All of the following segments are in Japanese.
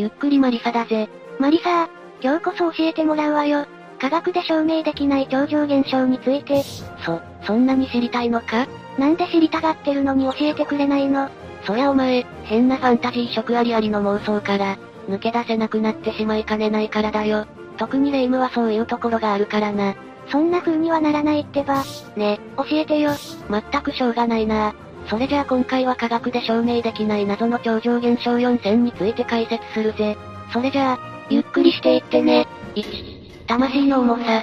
ゆっくりマリサだぜ。マリサー、今日こそ教えてもらうわよ。科学で証明できない超常現象について。そ、そんなに知りたいのか？なんで知りたがってるのに教えてくれないの？そりゃお前、変なファンタジー色ありありの妄想から、抜け出せなくなってしまいかねないからだよ。特にレ夢ムはそういうところがあるからな。そんな風にはならないってば。ね、教えてよ。全くしょうがないなそれじゃあ今回は科学で証明できない謎の超常現象4000について解説するぜ。それじゃあ、ゆっくりしていってね。1、魂の重さ。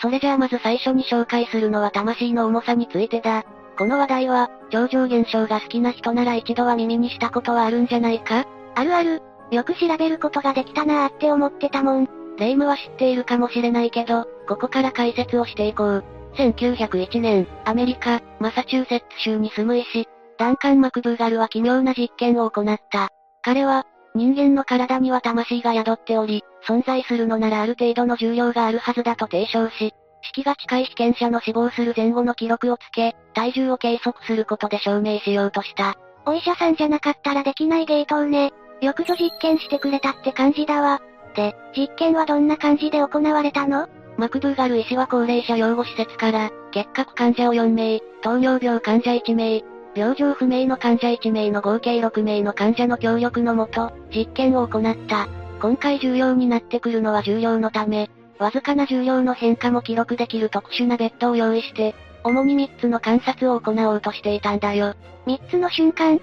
それじゃあまず最初に紹介するのは魂の重さについてだ。この話題は、超常現象が好きな人なら一度は耳にしたことはあるんじゃないか？あるある。よく調べることができたなーって思ってたもん。レイムは知っているかもしれないけど、ここから解説をしていこう。1901年、アメリカ、マサチューセッツ州に住む医師、ダンカン・マクブーガルは奇妙な実験を行った。彼は、人間の体には魂が宿っており、存在するのならある程度の重量があるはずだと提唱し、式が近い被験者の死亡する前後の記録をつけ、体重を計測することで証明しようとした。お医者さんじゃなかったらできない芸当ね。よくぞ実験してくれたって感じだわ。で、実験はどんな感じで行われたの？マクブーガル医師は高齢者養護施設から、結核患者を4名、糖尿病患者1名、病状不明の患者1名の合計6名の患者の協力のもと、実験を行った。今回重要になってくるのは重量のため、わずかな重量の変化も記録できる特殊なベッドを用意して、主に3つの観察を行おうとしていたんだよ。3つの瞬間っ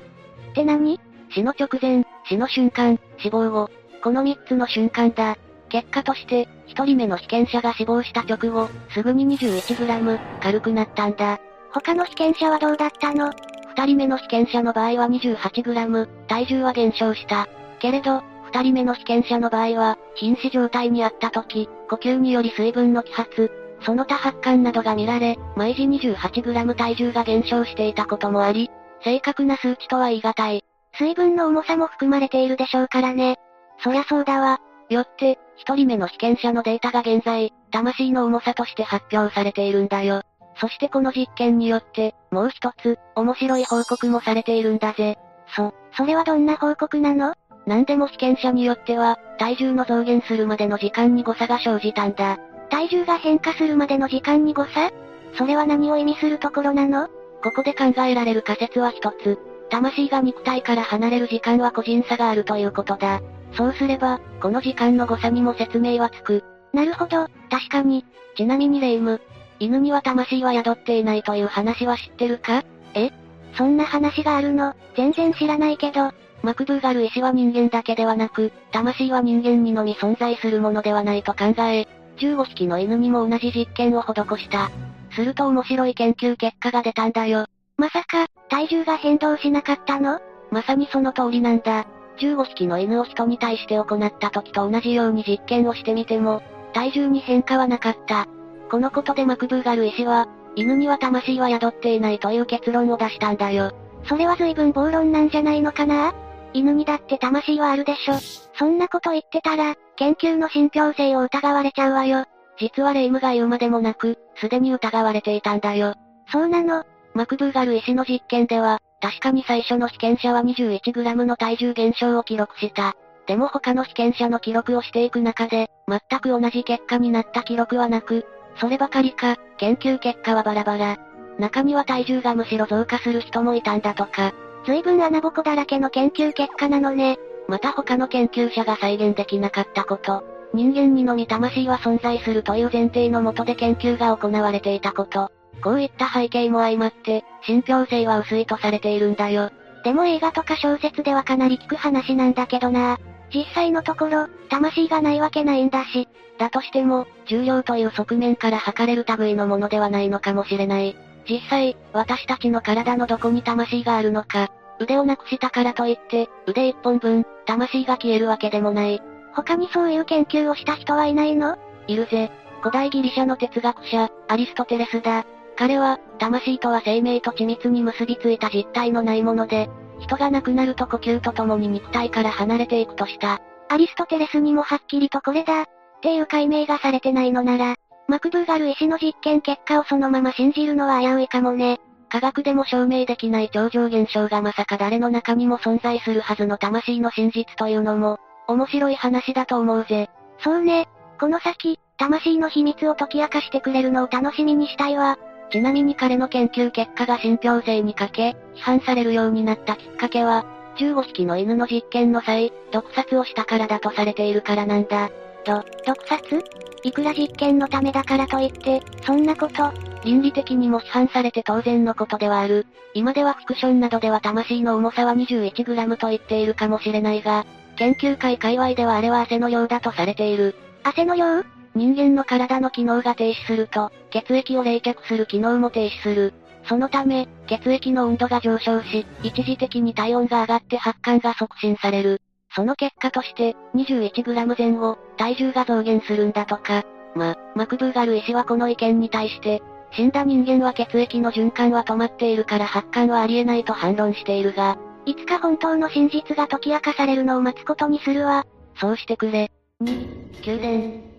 て何？死の直前、死の瞬間、死亡後。この3つの瞬間だ。結果として、1人目の被験者が死亡した直後、すぐに 21g、軽くなったんだ。他の被験者はどうだったの ?2 人目の被験者の場合は 28g、体重は減少した。けれど、2人目の被験者の場合は、瀕死状態にあった時、呼吸により水分の揮発、その他発汗などが見られ、毎時 28g 体重が減少していたこともあり、正確な数値とは言い難い。水分の重さも含まれているでしょうからね。そりゃそうだわ。よって、一人目の被験者のデータが現在、魂の重さとして発表されているんだよ。そしてこの実験によって、もう一つ、面白い報告もされているんだぜ。そ、それはどんな報告なの？何でも被験者によっては、体重の増減するまでの時間に誤差が生じたんだ。体重が変化するまでの時間に誤差？それは何を意味するところなの？ここで考えられる仮説は一つ。魂が肉体から離れる時間は個人差があるということだ。そうすれば、この時間の誤差にも説明はつく。なるほど、確かに。ちなみにレイム、犬には魂は宿っていないという話は知ってるか？え？そんな話があるの、全然知らないけど。マクブーガル医師は人間だけではなく、魂は人間にのみ存在するものではないと考え、15匹の犬にも同じ実験を施した。すると面白い研究結果が出たんだよ。まさか、体重が変動しなかったの？まさにその通りなんだ。15匹の犬を人に対して行った時と同じように実験をしてみても、体重に変化はなかった。このことでマクブーガル医師は、犬には魂は宿っていないという結論を出したんだよ。それは随分暴論なんじゃないのかな？犬にだって魂はあるでしょ。そんなこと言ってたら、研究の信憑性を疑われちゃうわよ。実はレイムが言うまでもなく、すでに疑われていたんだよ。そうなのマクブーガル医師の実験では、確かに最初の被験者は 21g の体重減少を記録した。でも他の被験者の記録をしていく中で、全く同じ結果になった記録はなく、そればかりか、研究結果はバラバラ。中には体重がむしろ増加する人もいたんだとか。随分穴ぼこだらけの研究結果なのね。また他の研究者が再現できなかったこと。人間にのみ魂は存在するという前提のもとで研究が行われていたこと。こういった背景も相まって、信憑性は薄いとされているんだよ。でも映画とか小説ではかなり聞く話なんだけどな実際のところ、魂がないわけないんだし。だとしても、重量という側面から測れる類のものではないのかもしれない。実際、私たちの体のどこに魂があるのか、腕をなくしたからといって、腕一本分、魂が消えるわけでもない。他にそういう研究をした人はいないの？いるぜ。古代ギリシャの哲学者、アリストテレスだ。彼は、魂とは生命と緻密に結びついた実体のないもので、人が亡くなると呼吸とともに肉体から離れていくとした。アリストテレスにもはっきりとこれだ、っていう解明がされてないのなら、マクブーガル医師の実験結果をそのまま信じるのは危ういかもね。科学でも証明できない超常現象がまさか誰の中にも存在するはずの魂の真実というのも、面白い話だと思うぜ。そうね。この先、魂の秘密を解き明かしてくれるのを楽しみにしたいわ。ちなみに彼の研究結果が信憑性に欠け、批判されるようになったきっかけは、15匹の犬の実験の際、毒殺をしたからだとされているからなんだ。ど、毒殺？いくら実験のためだからといって、そんなこと、倫理的にも批判されて当然のことではある。今ではフィクションなどでは魂の重さは 21g と言っているかもしれないが、研究会界隈ではあれは汗の量だとされている。汗の量？人間の体の機能が停止すると、血液を冷却する機能も停止する。そのため、血液の温度が上昇し、一時的に体温が上がって発汗が促進される。その結果として、21g 前後、体重が増減するんだとか。ま、マクブーガル医師はこの意見に対して、死んだ人間は血液の循環は止まっているから発汗はありえないと反論しているが、いつか本当の真実が解き明かされるのを待つことにするわ。そうしてくれ。2、宮殿。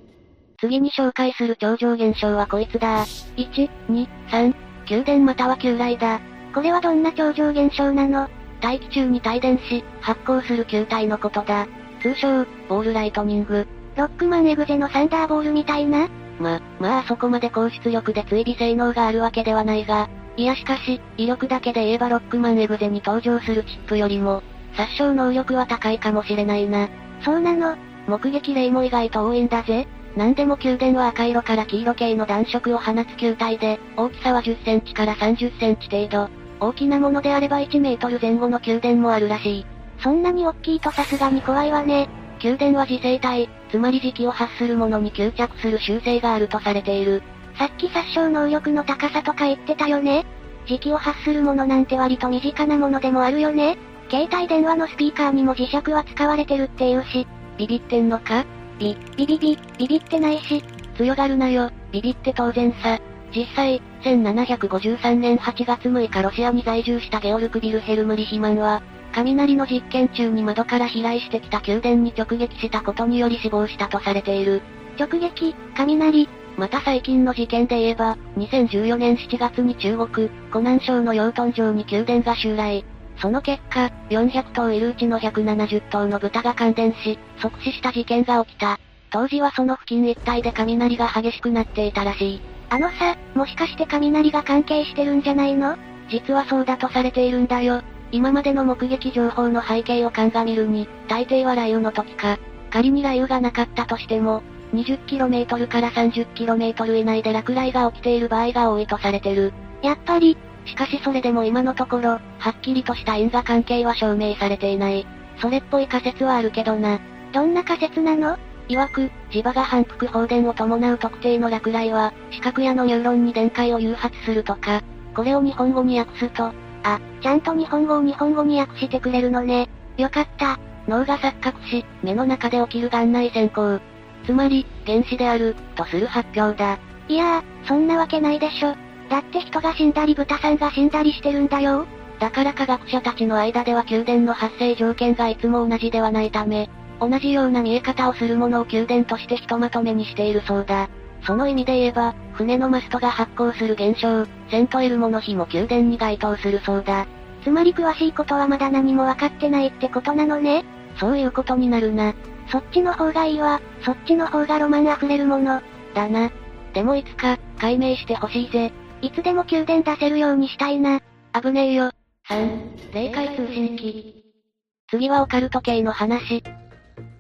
次に紹介する超常現象はこいつだ。1、2、3、宮殿または旧来だ。これはどんな超常現象なの？大気中に帯電し、発光する球体のことだ。通称、ボールライトニング。ロックマンエグゼのサンダーボールみたいな？ま、まあそこまで高出力で追尾性能があるわけではないが、いやしかし、威力だけで言えばロックマンエグゼに登場するチップよりも、殺傷能力は高いかもしれないな。そうなの？目撃例も意外と多いんだぜ。何でも宮殿は赤色から黄色系の暖色を放つ球体で、大きさは10センチから30センチ程度。大きなものであれば1メートル前後の宮殿もあるらしい。そんなに大きいとさすがに怖いわね。宮殿は自生体、つまり磁気を発するものに吸着する習性があるとされている。さっき殺傷能力の高さとか言ってたよね磁気を発するものなんて割と身近なものでもあるよね携帯電話のスピーカーにも磁石は使われてるっていうし。ビビってんのか？ビ、ビビビ、ビビってないし。強がるなよ、ビビって当然さ。実際、1753年8月6日ロシアに在住したゲオルク・ビルヘルム・リヒマンは、雷の実験中に窓から飛来してきた宮殿に直撃したことにより死亡したとされている。直撃、雷。また最近の事件で言えば、2014年7月に中国、湖南省の養豚場に宮殿が襲来。その結果、400頭いるうちの170頭の豚が感電し、即死した事件が起きた。当時はその付近一帯で雷が激しくなっていたらしい。あのさ、もしかして雷が関係してるんじゃないの？実はそうだとされているんだよ。今までの目撃情報の背景を鑑みるに、大抵は雷雨の時か。仮に雷雨がなかったとしても、20km から 30km 以内で落雷が起きている場合が多いとされてる。やっぱり、しかしそれでも今のところ、はっきりとした因果関係は証明されていない。それっぽい仮説はあるけどな。どんな仮説なの？曰く、磁場が反復放電を伴う特定の落雷は、視覚やのニューロンに電解を誘発するとか、これを日本語に訳すと、あ、ちゃんと日本語を日本語に訳してくれるのね。よかった。脳が錯覚し、目の中で起きる眼内閃光。つまり、原子である、とする発表だ。いやー、そんなわけないでしょ。だって人が死んだり豚さんが死んだりしてるんだよ。だから科学者たちの間では宮殿の発生条件がいつも同じではないため、同じような見え方をするものを宮殿としてひとまとめにしているそうだ。その意味で言えば、船のマストが発光する現象、セントエルモの日も宮殿に該当するそうだ。つまり詳しいことはまだ何も分かってないってことなのねそういうことになるな。そっちの方がいいわ。そっちの方がロマン溢れるもの。だな。でもいつか、解明してほしいぜ。いつでも宮殿出せるようにしたいな。危ねえよ。3、霊界通信機。次はオカルト系の話。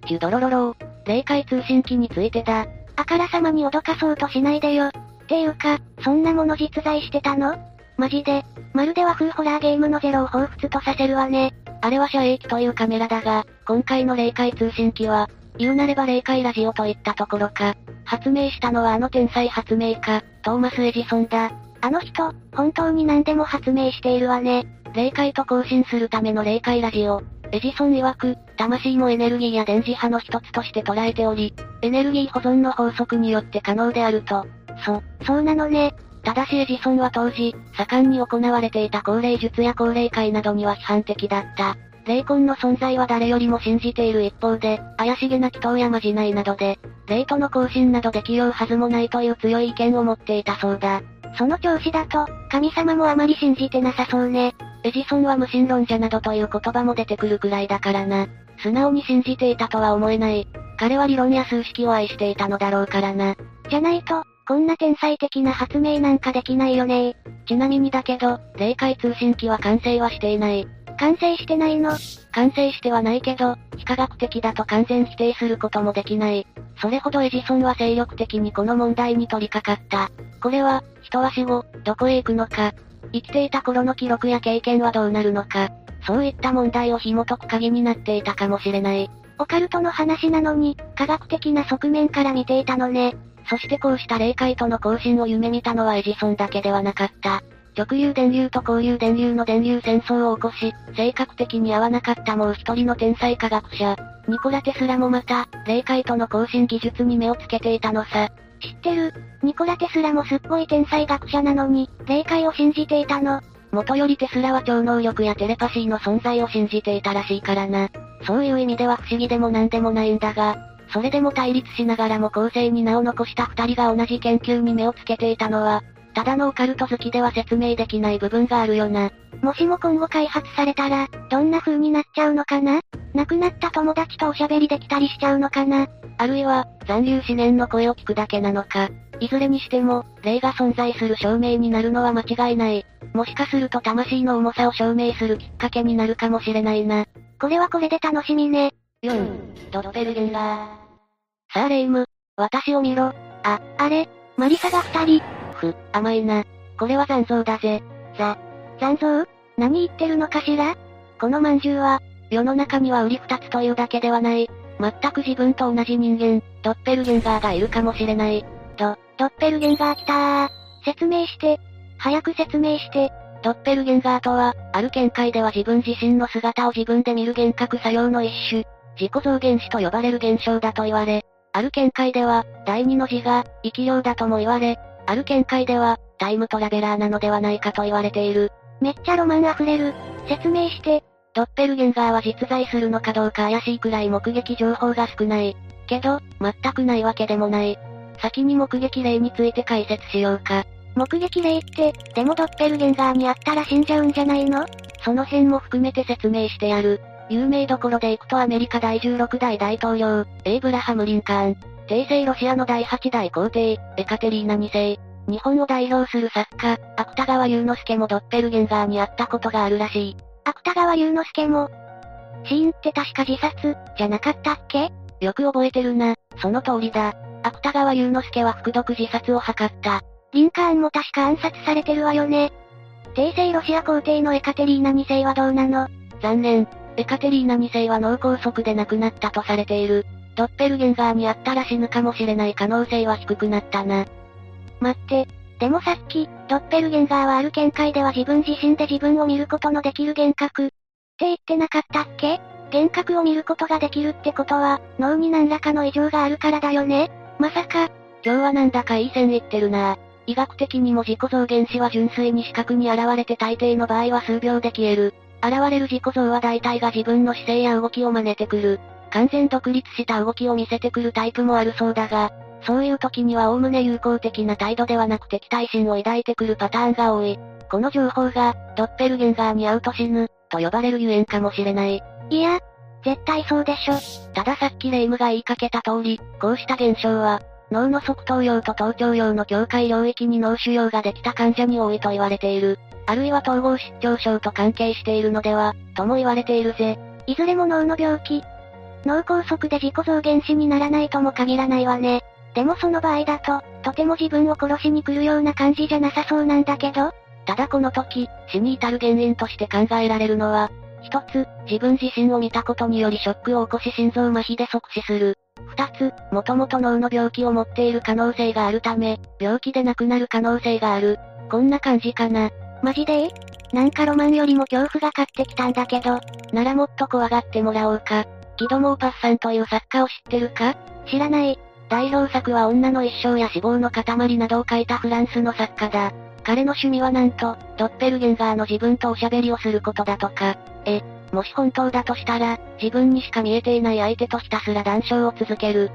ジュドロロロー、霊界通信機についてだ。あからさまに脅かそうとしないでよ。っていうか、そんなもの実在してたの？マジで、まるで和風ホラーゲームのゼロを彷彿とさせるわね。あれは遮影機というカメラだが、今回の霊界通信機は、言うなれば霊界ラジオといったところか。発明したのはあの天才発明家、トーマス・エジソンだ。あの人、本当に何でも発明しているわね。霊界と交信するための霊界ラジオ。エジソン曰く、魂もエネルギーや電磁波の一つとして捉えており、エネルギー保存の法則によって可能であると。そ、そうなのね。ただしエジソンは当時、盛んに行われていた高齢術や高齢会などには批判的だった。霊魂の存在は誰よりも信じている一方で、怪しげな祈祷やまじないなどで、霊との交信などできようはずもないという強い意見を持っていたそうだ。その調子だと、神様もあまり信じてなさそうね。エジソンは無神論者などという言葉も出てくるくらいだからな。素直に信じていたとは思えない。彼は理論や数式を愛していたのだろうからな。じゃないと、こんな天才的な発明なんかできないよねちなみにだけど、霊界通信機は完成はしていない。完成してないの完成してはないけど、非科学的だと完全否定することもできない。それほどエジソンは精力的にこの問題に取り掛かった。これは、人は死後、どこへ行くのか、生きていた頃の記録や経験はどうなるのか、そういった問題を紐解く鍵になっていたかもしれない。オカルトの話なのに、科学的な側面から見ていたのね。そしてこうした霊界との交信を夢見たのはエジソンだけではなかった。直流電流と交流電流の電流戦争を起こし、性格的に合わなかったもう一人の天才科学者、ニコラテスラもまた、霊界との交信技術に目をつけていたのさ。知ってる？ニコラテスラもすっごい天才学者なのに、霊界を信じていたの。元よりテスラは超能力やテレパシーの存在を信じていたらしいからな。そういう意味では不思議でも何でもないんだが、それでも対立しながらも後世に名を残した二人が同じ研究に目をつけていたのは、ただのオカルト好きでは説明できない部分があるよな。もしも今後開発されたら、どんな風になっちゃうのかな？亡くなった友達とおしゃべりできたりしちゃうのかな？あるいは、残留思念の声を聞くだけなのか。いずれにしても、霊が存在する証明になるのは間違いない。もしかすると魂の重さを証明するきっかけになるかもしれないな。これはこれで楽しみね。4、ドッペルゲンガー。さあレイム、私を見ろ。あ、あれ、マリサが二人。ふ、甘いな。これは残像だぜ。ざ、残像？何言ってるのかしら？この饅頭は、世の中には売り二つというだけではない。全く自分と同じ人間、ドッペルゲンガーがいるかもしれない。ド、ドッペルゲンガー来たー。説明して。早く説明して。ドッペルゲンガーとは、ある見解では自分自身の姿を自分で見る幻覚作用の一種、自己増減子と呼ばれる現象だと言われ、ある見解では、第二の字が、生き量だとも言われ、ある見解では、タイムトラベラーなのではないかと言われている。めっちゃロマン溢れる。説明して。ドッペルゲンガーは実在するのかどうか怪しいくらい目撃情報が少ない。けど、全くないわけでもない。先に目撃例について解説しようか。目撃例って、でもドッペルゲンガーにあったら死んじゃうんじゃないの？その辺も含めて説明してやる。有名どころで行くとアメリカ第16代大統領、エイブラハム・リンカーン。帝政ロシアの第8代皇帝、エカテリーナ2世。日本を代表する作家、芥川龍之介もドッペルゲンガーに会ったことがあるらしい。芥川龍之介も、死因って確か自殺、じゃなかったっけ？よく覚えてるな、その通りだ。芥川龍之介は服毒自殺を図った。リンカーンも確か暗殺されてるわよね。帝政ロシア皇帝のエカテリーナ2世はどうなの？残念。エカテリーナ2世は脳梗塞で亡くなったとされている。ドッペルゲンガーに会ったら死ぬかもしれない可能性は低くなったな。待って。でもさっき、ドッペルゲンガーはある見解では自分自身で自分を見ることのできる幻覚。って言ってなかったっけ？幻覚を見ることができるってことは、脳に何らかの異常があるからだよね？まさか。今日はなんだかいい線いってるな医学的にも自己増減子は純粋に視覚に現れて大抵の場合は数秒で消える。現れる自己像は大体が自分の姿勢や動きを真似てくる。完全独立した動きを見せてくるタイプもあるそうだが、そういう時には概ね友好的な態度ではなく敵対心を抱いてくるパターンが多い。この情報が、ドッペルゲンガーに会うと死ぬ、と呼ばれるゆえんかもしれない。いや、絶対そうでしょ。たださっきレイムが言いかけた通り、こうした現象は、脳の側頭葉と頭頂葉の境界領域に脳腫瘍ができた患者に多いと言われている。あるいは統合失調症と関係しているのでは、とも言われているぜ。いずれも脳の病気。脳梗塞で自己増減死にならないとも限らないわね。でもその場合だと、とても自分を殺しに来るような感じじゃなさそうなんだけどただこの時、死に至る原因として考えられるのは、一つ、自分自身を見たことによりショックを起こし心臓麻痺で即死する。二つ、もともと脳の病気を持っている可能性があるため、病気で亡くなる可能性がある。こんな感じかな。マジで？なんかロマンよりも恐怖が勝ってきたんだけど、ならもっと怖がってもらおうか。キドモーパスさんという作家を知ってるか？知らない。代表作は女の一生や死亡の塊などを書いたフランスの作家だ。彼の趣味はなんと、ドッペルゲンガーの自分とおしゃべりをすることだとか。え、もし本当だとしたら、自分にしか見えていない相手とひたすら談笑を続ける。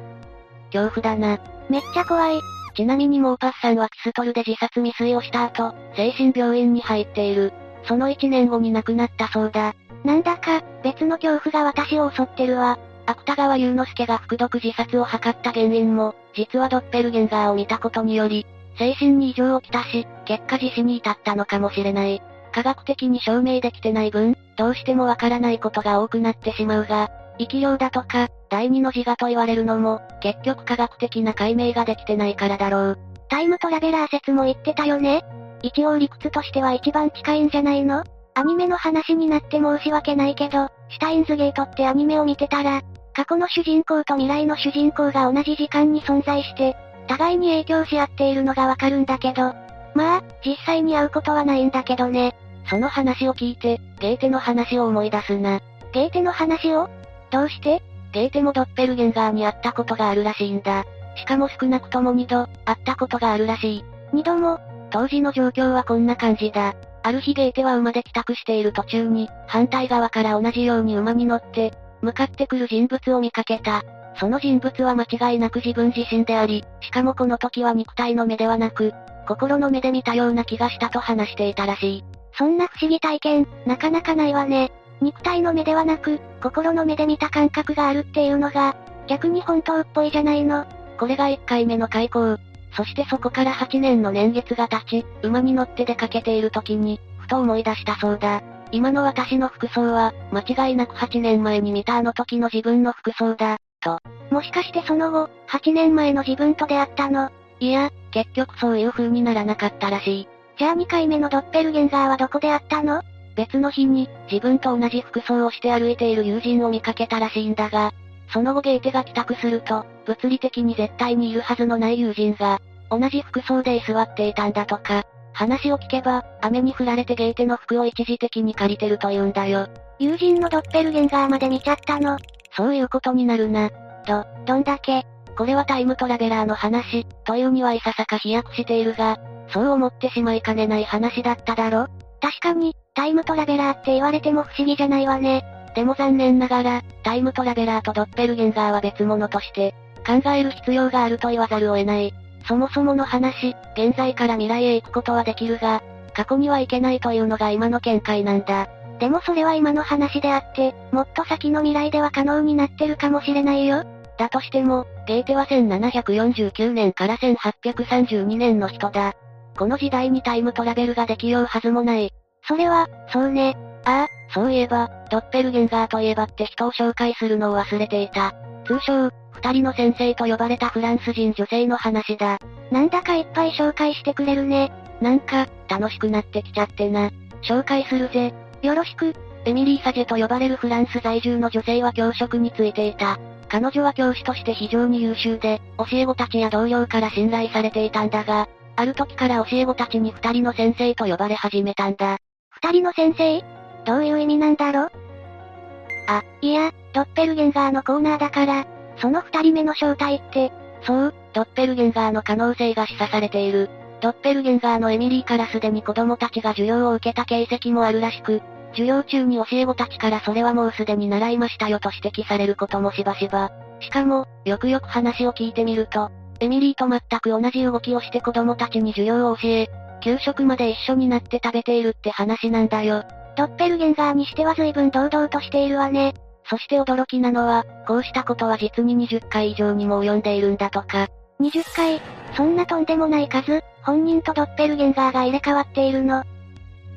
恐怖だな。めっちゃ怖い。ちなみにモーパスさんはキストルで自殺未遂をした後、精神病院に入っている。その1年後に亡くなったそうだ。なんだか、別の恐怖が私を襲ってるわ。芥川龍之介が服毒自殺を図った原因も、実はドッペルゲンガーを見たことにより、精神に異常をきたし、結果自死に至ったのかもしれない。科学的に証明できてない分、どうしてもわからないことが多くなってしまうが、生き量だとか、第二の自我と言われるのも、結局科学的な解明ができてないからだろう。タイムトラベラー説も言ってたよね一応理屈としては一番近いんじゃないの？アニメの話になって申し訳ないけど、シュタインズゲートってアニメを見てたら、過去の主人公と未来の主人公が同じ時間に存在して、互いに影響し合っているのがわかるんだけど、まあ、実際に会うことはないんだけどね。その話を聞いて、ゲーテの話を思い出すな。ゲーテの話を？どうして？ゲーテもドッペルゲンガーに会ったことがあるらしいんだ。しかも少なくとも二度、会ったことがあるらしい。二度も当時の状況はこんな感じだ。ある日ゲーテは馬で帰宅している途中に、反対側から同じように馬に乗って、向かってくる人物を見かけた。その人物は間違いなく自分自身であり、しかもこの時は肉体の目ではなく、心の目で見たような気がしたと話していたらしい。そんな不思議体験、なかなかないわね。肉体の目ではなく、心の目で見た感覚があるっていうのが、逆に本当っぽいじゃないの。これが1回目の開口。そしてそこから8年の年月が経ち、馬に乗って出かけている時に、ふと思い出したそうだ。今の私の服装は、間違いなく8年前に見たあの時の自分の服装だ、と。もしかしてその後、8年前の自分と出会ったの？いや、結局そういう風にならなかったらしい。じゃあ2回目のドッペルゲンガーはどこで会ったの？別の日に、自分と同じ服装をして歩いている友人を見かけたらしいんだが、その後ゲーテが帰宅すると、物理的に絶対にいるはずのない友人が、同じ服装で居座っていたんだとか、話を聞けば、雨に降られてゲーテの服を一時的に借りてると言うんだよ。友人のドッペルゲンガーまで見ちゃったの。そういうことになるな。ど、どんだけこれはタイムトラベラーの話、というにはいささか飛躍しているが、そう思ってしまいかねない話だっただろ確かに、タイムトラベラーって言われても不思議じゃないわね。でも残念ながら、タイムトラベラーとドッペルゲンガーは別物として、考える必要があると言わざるを得ない。そもそもの話、現在から未来へ行くことはできるが、過去には行けないというのが今の見解なんだ。でもそれは今の話であって、もっと先の未来では可能になってるかもしれないよ。だとしても、ゲーテは1749年から1832年の人だ。この時代にタイムトラベルができようはずもない。それは、そうね。ああ、そういえば、ドッペルゲンガーといえばって人を紹介するのを忘れていた。通称、二人の先生と呼ばれたフランス人女性の話だ。なんだかいっぱい紹介してくれるね。なんか、楽しくなってきちゃってな。紹介するぜ。よろしく。エミリー・サジェと呼ばれるフランス在住の女性は教職についていた。彼女は教師として非常に優秀で、教え子たちや同僚から信頼されていたんだが、ある時から教え子たちに二人の先生と呼ばれ始めたんだ。二人の先生？どういう意味なんだろ？あ、いや、ドッペルゲンガーのコーナーだから、その二人目の正体って、そう、ドッペルゲンガーの可能性が示唆されている。ドッペルゲンガーのエミリーからすでに子供たちが授業を受けた形跡もあるらしく、授業中に教え子たちからそれはもうすでに習いましたよと指摘されることもしばしば。しかも、よくよく話を聞いてみると、エミリーと全く同じ動きをして子供たちに授業を教え、給食まで一緒になって食べているって話なんだよ。ドッペルゲンガーにしては随分堂々としているわね。そして驚きなのは、こうしたことは実に20回以上にも及んでいるんだとか。20回そんなとんでもない数、本人とドッペルゲンガーが入れ替わっているの。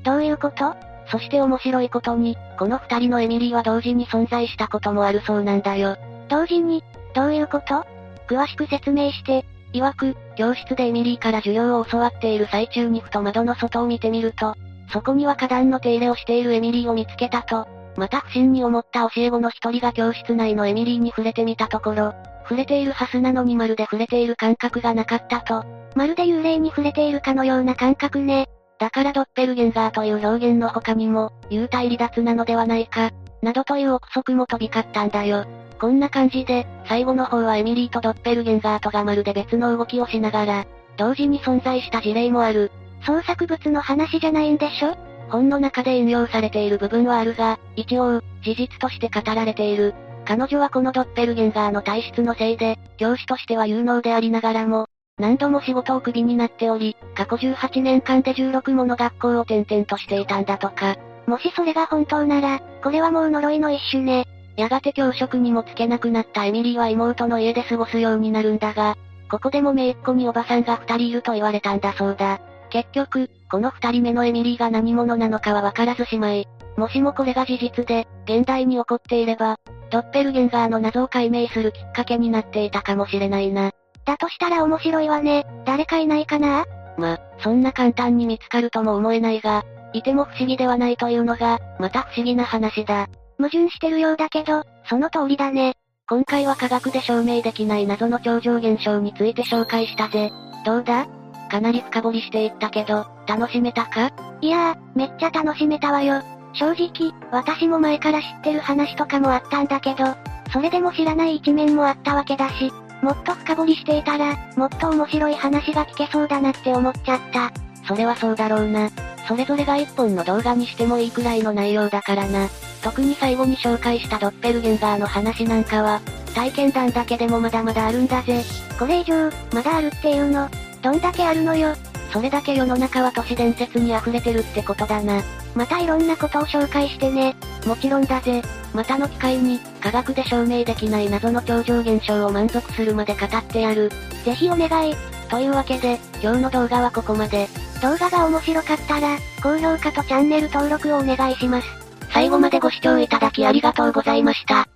どういうこと？そして面白いことに、この二人のエミリーは同時に存在したこともあるそうなんだよ。同時にどういうこと？詳しく説明して。曰く、教室でエミリーから授業を教わっている最中にふと窓の外を見てみると、そこには花壇の手入れをしているエミリーを見つけたと。また不審に思った教え子の一人が教室内のエミリーに触れてみたところ、触れているはずなのにまるで触れている感覚がなかったと。まるで幽霊に触れているかのような感覚ね。だからドッペルゲンガーという表現の他にも、幽体離脱なのではないか、などという憶測も飛び交ったんだよ。こんな感じで、最後の方はエミリーとドッペルゲンガーとがまるで別の動きをしながら、同時に存在した事例もある。創作物の話じゃないんでしょ？本の中で引用されている部分はあるが、一応、事実として語られている。彼女はこのドッペルゲンガーの体質のせいで、教師としては有能でありながらも、何度も仕事をクビになっており、過去18年間で16もの学校を転々としていたんだとか。もしそれが本当なら、これはもう呪いの一種ね。やがて教職にもつけなくなったエミリーは妹の家で過ごすようになるんだが、ここでも姪っ子におばさんが二人いると言われたんだそうだ。結局、この二人目のエミリーが何者なのかはわからずしまい、もしもこれが事実で、現代に起こっていれば、ドッペルゲンガーの謎を解明するきっかけになっていたかもしれないな。だとしたら面白いわね。誰かいないかな？ま、そんな簡単に見つかるとも思えないが、いても不思議ではないというのが、また不思議な話だ。矛盾してるようだけど、その通りだね。今回は科学で証明できない謎の超常現象について紹介したぜ。どうだ？かなり深掘りしていったけど、楽しめたか？いやー、めっちゃ楽しめたわよ。正直、私も前から知ってる話とかもあったんだけど、それでも知らない一面もあったわけだし、もっと深掘りしていたら、もっと面白い話が聞けそうだなって思っちゃった。それはそうだろうな。それぞれが一本の動画にしてもいいくらいの内容だからな。特に最後に紹介したドッペルゲンガーの話なんかは、体験談だけでもまだまだあるんだぜ。これ以上、まだあるっていうの、どんだけあるのよ。それだけ世の中は都市伝説に溢れてるってことだな。またいろんなことを紹介してね。もちろんだぜ。またの機会に、科学で証明できない謎の超常現象を満足するまで語ってやる。ぜひお願い。というわけで、今日の動画はここまで。動画が面白かったら、高評価とチャンネル登録をお願いします。最後までご視聴いただきありがとうございました。